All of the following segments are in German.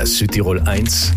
Der Südtirol 1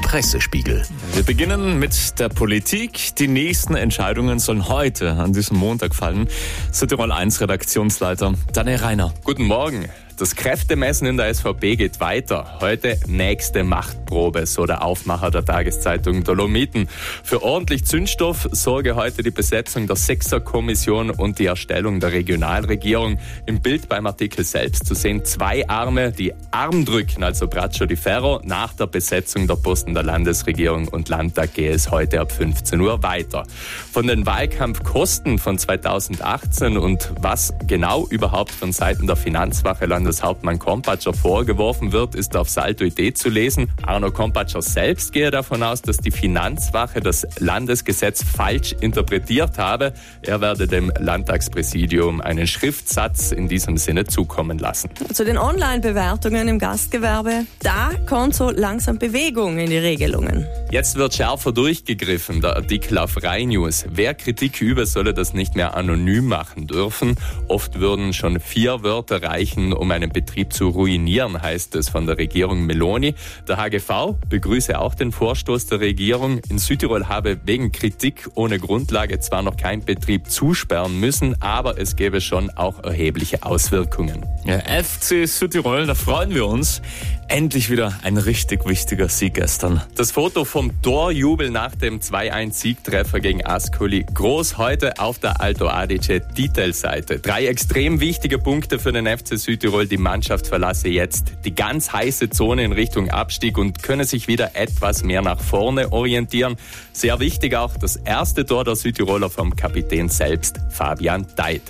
Pressespiegel. Wir beginnen mit der Politik. Die nächsten Entscheidungen sollen heute an diesem Montag fallen. Südtirol 1 Redaktionsleiter Daniel Reiner. Guten Morgen. Das Kräftemessen in der SVP geht weiter. Heute nächste Machtprobe, so der Aufmacher der Tageszeitung Dolomiten. Für ordentlich Zündstoff sorge heute die Besetzung der Sechserkommission und die Erstellung der Regionalregierung. Im Bild beim Artikel selbst zu sehen zwei Arme, die Arm drücken, also Braccio di Ferro. Nach der Besetzung der Posten der Landesregierung und Landtag gehe es heute ab 15 Uhr weiter. Von den Wahlkampfkosten von 2018 und was genau überhaupt von Seiten der Finanzwache Landes Landeshauptmann Kompatscher vorgeworfen wird, ist auf Salto-Idee zu lesen. Arno Kompatscher selbst gehe davon aus, dass die Finanzwache das Landesgesetz falsch interpretiert habe. Er werde dem Landtagspräsidium einen Schriftsatz in diesem Sinne zukommen lassen. Zu den Online-Bewertungen im Gastgewerbe, da kommt so langsam Bewegung in die Regelungen. Jetzt wird schärfer durchgegriffen, der Artikel auf Rai News. Wer Kritik übe, solle das nicht mehr anonym machen dürfen. Oft würden schon vier Wörter reichen, um ein einen Betrieb zu ruinieren, heißt es von der Regierung Meloni. Der HGV begrüße auch den Vorstoß der Regierung. In Südtirol habe wegen Kritik ohne Grundlage zwar noch kein Betrieb zusperren müssen, aber es gäbe schon auch erhebliche Auswirkungen. Ja, FC Südtirol, da freuen wir uns. Endlich wieder ein richtig wichtiger Sieg gestern. Das Foto vom Torjubel nach dem 2-1-Siegtreffer gegen Ascoli groß heute auf der Alto Adige Titelseite. Drei extrem wichtige Punkte für den FC Südtirol. Die Mannschaft verlasse jetzt die ganz heiße Zone in Richtung Abstieg und könne sich wieder etwas mehr nach vorne orientieren. Sehr wichtig auch das erste Tor der Südtiroler vom Kapitän selbst, Fabian Deit.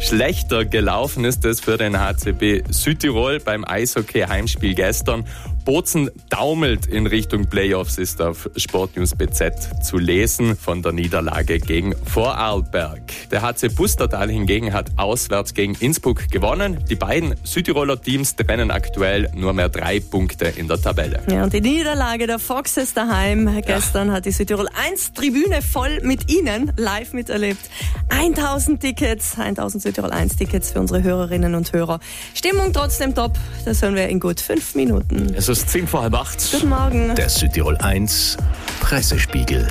Schlechter gelaufen ist es für den HCB Südtirol beim Eishockey-Heimspiel gestern gestern. Bozen daumelt in Richtung Playoffs, ist auf Sportnews BZ zu lesen von der Niederlage gegen Vorarlberg. Der HC Bustertal hingegen hat auswärts gegen Innsbruck gewonnen. Die beiden Südtiroler Teams trennen aktuell nur mehr drei Punkte in der Tabelle. Ja, und die Niederlage der Foxes daheim gestern ja. hat die Südtirol 1 Tribüne voll mit Ihnen live miterlebt. 1000 Tickets, 1000 Südtirol 1 Tickets für unsere Hörerinnen und Hörer. Stimmung trotzdem top, das hören wir in gut fünf Minuten. Es ist zehn vor halb acht. Guten Morgen. Der Südtirol 1 Pressespiegel.